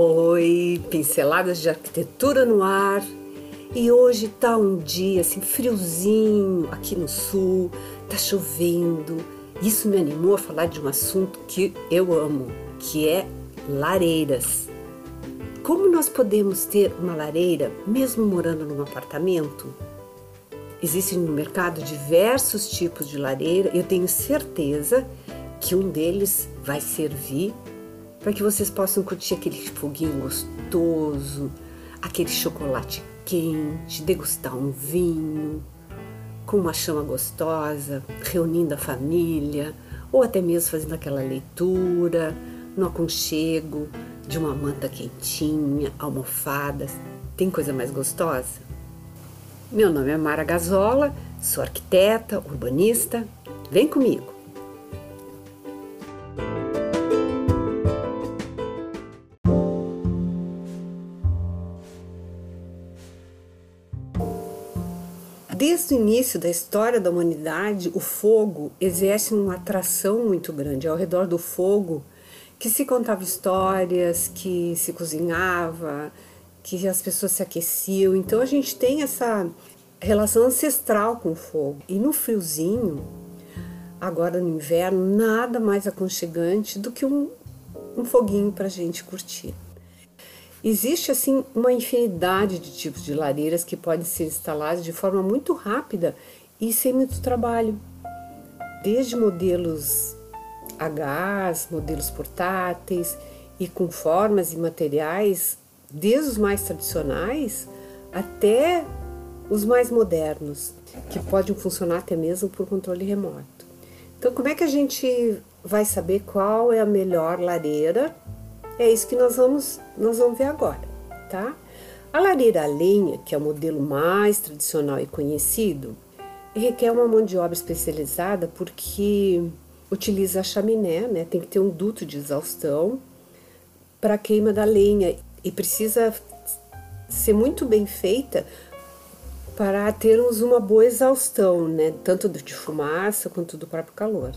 Oi, pinceladas de arquitetura no ar. E hoje tá um dia assim friozinho aqui no sul, tá chovendo. Isso me animou a falar de um assunto que eu amo, que é lareiras. Como nós podemos ter uma lareira mesmo morando num apartamento? Existem no mercado diversos tipos de lareira. Eu tenho certeza que um deles vai servir para que vocês possam curtir aquele foguinho gostoso, aquele chocolate quente, degustar um vinho com uma chama gostosa, reunindo a família, ou até mesmo fazendo aquela leitura no aconchego de uma manta quentinha, almofadas. Tem coisa mais gostosa? Meu nome é Mara Gazola, sou arquiteta, urbanista. Vem comigo! Desde o início da história da humanidade, o fogo exerce uma atração muito grande. Ao redor do fogo que se contava histórias, que se cozinhava, que as pessoas se aqueciam. Então a gente tem essa relação ancestral com o fogo. E no friozinho, agora no inverno, nada mais aconchegante do que um, um foguinho para a gente curtir. Existe assim uma infinidade de tipos de lareiras que podem ser instaladas de forma muito rápida e sem muito trabalho. Desde modelos a gás, modelos portáteis e com formas e materiais desde os mais tradicionais até os mais modernos, que podem funcionar até mesmo por controle remoto. Então, como é que a gente vai saber qual é a melhor lareira é isso que nós vamos, nós vamos ver agora, tá? A lareira a lenha, que é o modelo mais tradicional e conhecido, requer uma mão de obra especializada porque utiliza a chaminé, né? Tem que ter um duto de exaustão para a queima da lenha e precisa ser muito bem feita para termos uma boa exaustão, né? Tanto de fumaça quanto do próprio calor.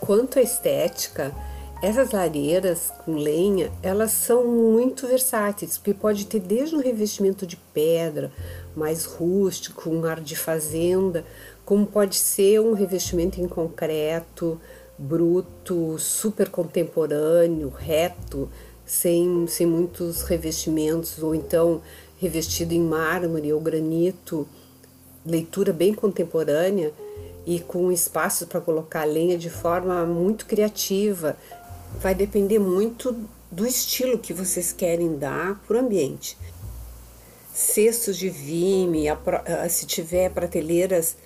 Quanto à estética, essas lareiras com lenha, elas são muito versáteis, porque pode ter desde um revestimento de pedra, mais rústico, um ar de fazenda, como pode ser um revestimento em concreto, bruto, super contemporâneo, reto, sem, sem muitos revestimentos, ou então revestido em mármore ou granito, leitura bem contemporânea e com espaço para colocar lenha de forma muito criativa, vai depender muito do estilo que vocês querem dar para o ambiente. Cestos de vime, se tiver prateleiras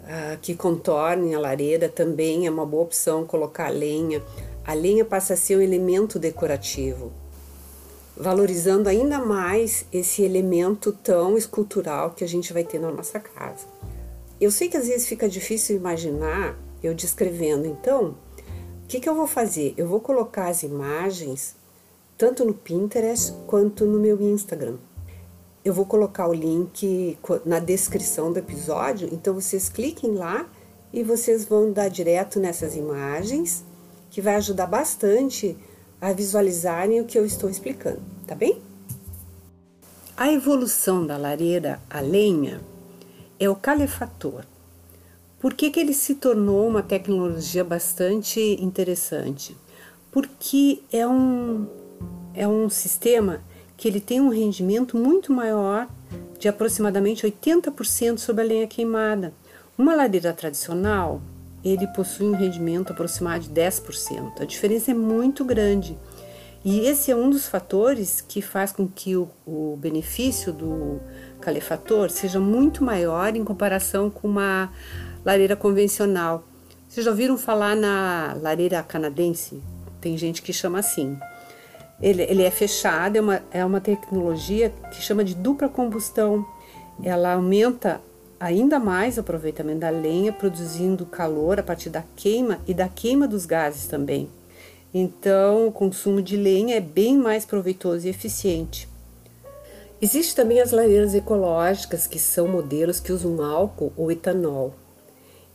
uh, que contornem a lareira, também é uma boa opção colocar lenha. A lenha passa a ser um elemento decorativo, valorizando ainda mais esse elemento tão escultural que a gente vai ter na nossa casa. Eu sei que às vezes fica difícil imaginar eu descrevendo, então que, que eu vou fazer? Eu vou colocar as imagens tanto no Pinterest quanto no meu Instagram. Eu vou colocar o link na descrição do episódio, então vocês cliquem lá e vocês vão dar direto nessas imagens, que vai ajudar bastante a visualizarem o que eu estou explicando, tá bem? A evolução da lareira a lenha é o calefator. Por que, que ele se tornou uma tecnologia bastante interessante? Porque é um, é um sistema que ele tem um rendimento muito maior, de aproximadamente 80% sobre a lenha queimada. Uma lareira tradicional, ele possui um rendimento aproximado de 10%. A diferença é muito grande. E esse é um dos fatores que faz com que o, o benefício do calefator seja muito maior em comparação com uma lareira convencional. Vocês já ouviram falar na lareira canadense? Tem gente que chama assim. Ele, ele é fechado, é uma, é uma tecnologia que chama de dupla combustão. Ela aumenta ainda mais o aproveitamento da lenha, produzindo calor a partir da queima e da queima dos gases também. Então, o consumo de lenha é bem mais proveitoso e eficiente. Existem também as lareiras ecológicas, que são modelos que usam álcool ou etanol.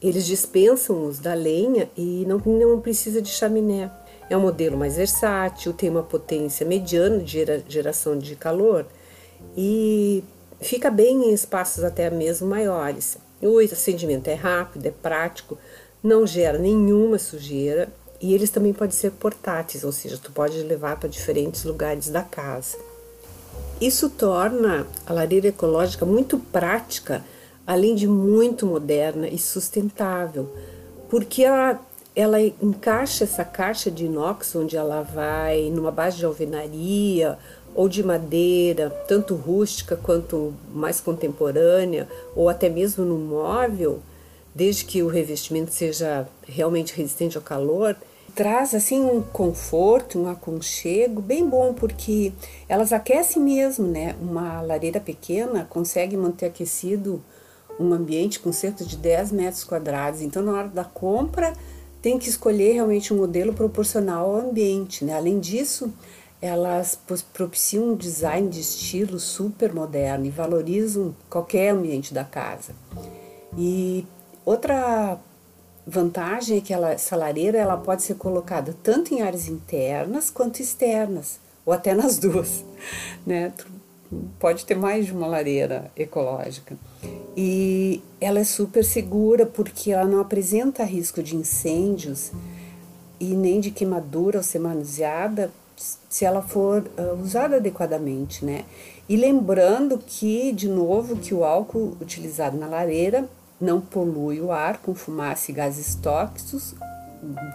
Eles dispensam os da lenha e não, não precisa de chaminé. É um modelo mais versátil, tem uma potência mediana de geração de calor e fica bem em espaços até mesmo maiores. O acendimento é rápido, é prático, não gera nenhuma sujeira e eles também podem ser portáteis, ou seja, tu pode levar para diferentes lugares da casa. Isso torna a lareira ecológica muito prática, além de muito moderna e sustentável, porque ela, ela encaixa essa caixa de inox onde ela vai numa base de alvenaria ou de madeira, tanto rústica quanto mais contemporânea, ou até mesmo no móvel, desde que o revestimento seja realmente resistente ao calor, traz assim um conforto, um aconchego bem bom, porque elas aquecem mesmo, né? Uma lareira pequena consegue manter aquecido um ambiente com cerca de 10 metros quadrados. Então, na hora da compra, tem que escolher realmente um modelo proporcional ao ambiente, né? Além disso, elas propiciam um design de estilo super moderno e valorizam qualquer ambiente da casa. E outra vantagem é que ela, essa lareira ela pode ser colocada tanto em áreas internas quanto externas, ou até nas duas, né? Pode ter mais de uma lareira ecológica. E ela é super segura porque ela não apresenta risco de incêndios e nem de queimadura ao ser manuseada se ela for uh, usada adequadamente, né? E lembrando que, de novo, que o álcool utilizado na lareira não polui o ar com fumaça e gases tóxicos,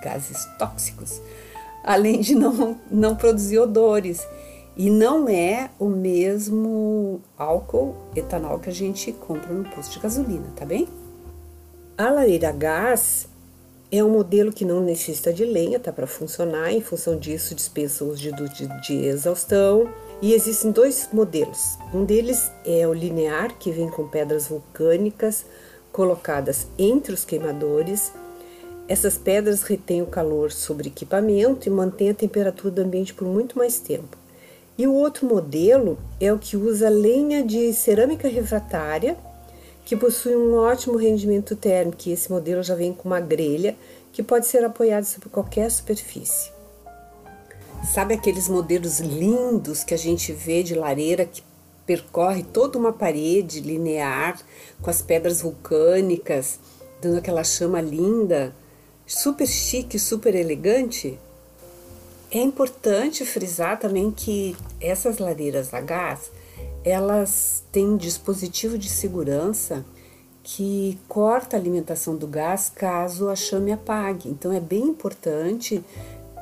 gases tóxicos, além de não, não produzir odores. E não é o mesmo álcool etanol que a gente compra no posto de gasolina, tá bem? A lareira a gás é um modelo que não necessita de lenha, tá para funcionar. Em função disso, dispensa os de, de, de exaustão. E existem dois modelos. Um deles é o linear, que vem com pedras vulcânicas colocadas entre os queimadores. Essas pedras retêm o calor sobre equipamento e mantêm a temperatura do ambiente por muito mais tempo. E o outro modelo é o que usa lenha de cerâmica refratária que possui um ótimo rendimento térmico. Esse modelo já vem com uma grelha que pode ser apoiada sobre qualquer superfície. Sabe aqueles modelos lindos que a gente vê de lareira que percorre toda uma parede linear com as pedras vulcânicas, dando aquela chama linda, super chique, super elegante? É importante frisar também que essas lareiras a gás elas têm dispositivo de segurança que corta a alimentação do gás caso a chame apague. Então é bem importante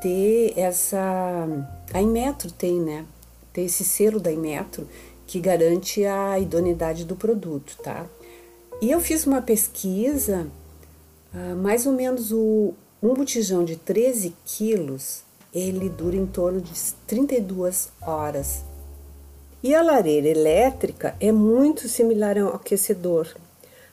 ter essa. A Inmetro tem, né? Ter esse selo da Inmetro que garante a idoneidade do produto, tá? E eu fiz uma pesquisa, uh, mais ou menos o, um botijão de 13 quilos, ele dura em torno de 32 horas e a lareira elétrica é muito similar ao aquecedor,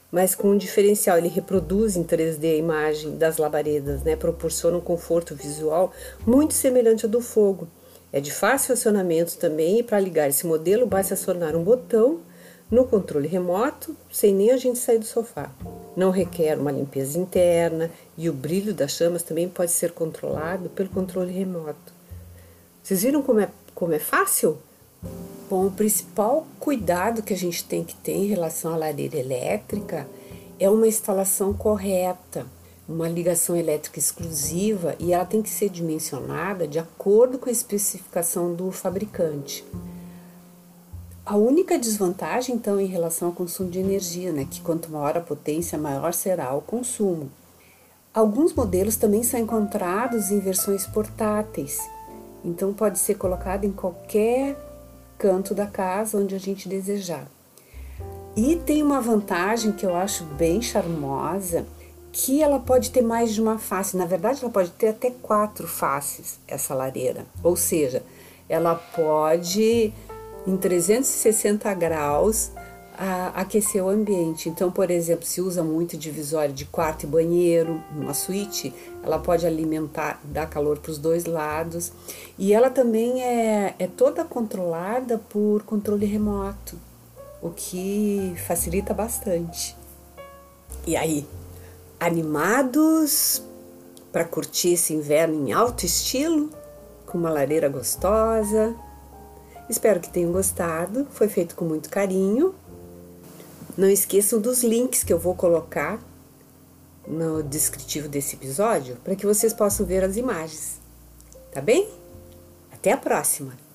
mas com um diferencial, ele reproduz em 3D a imagem das labaredas, né? proporciona um conforto visual muito semelhante ao do fogo. É de fácil acionamento também e para ligar esse modelo basta acionar um botão no controle remoto sem nem a gente sair do sofá. Não requer uma limpeza interna e o brilho das chamas também pode ser controlado pelo controle remoto. Vocês viram como é, como é fácil? Bom, o principal cuidado que a gente tem que ter em relação à lareira elétrica é uma instalação correta, uma ligação elétrica exclusiva e ela tem que ser dimensionada de acordo com a especificação do fabricante. A única desvantagem, então, em relação ao consumo de energia, né, que quanto maior a potência, maior será o consumo. Alguns modelos também são encontrados em versões portáteis, então pode ser colocado em qualquer canto da casa onde a gente desejar. E tem uma vantagem que eu acho bem charmosa, que ela pode ter mais de uma face. Na verdade, ela pode ter até quatro faces, essa lareira. Ou seja, ela pode, em 360 graus, a aquecer o ambiente. Então, por exemplo, se usa muito divisória de quarto e banheiro, uma suíte, ela pode alimentar, dar calor para os dois lados. E ela também é, é toda controlada por controle remoto, o que facilita bastante. E aí, animados para curtir esse inverno em alto estilo, com uma lareira gostosa. Espero que tenham gostado, foi feito com muito carinho. Não esqueçam dos links que eu vou colocar no descritivo desse episódio para que vocês possam ver as imagens. Tá bem? Até a próxima!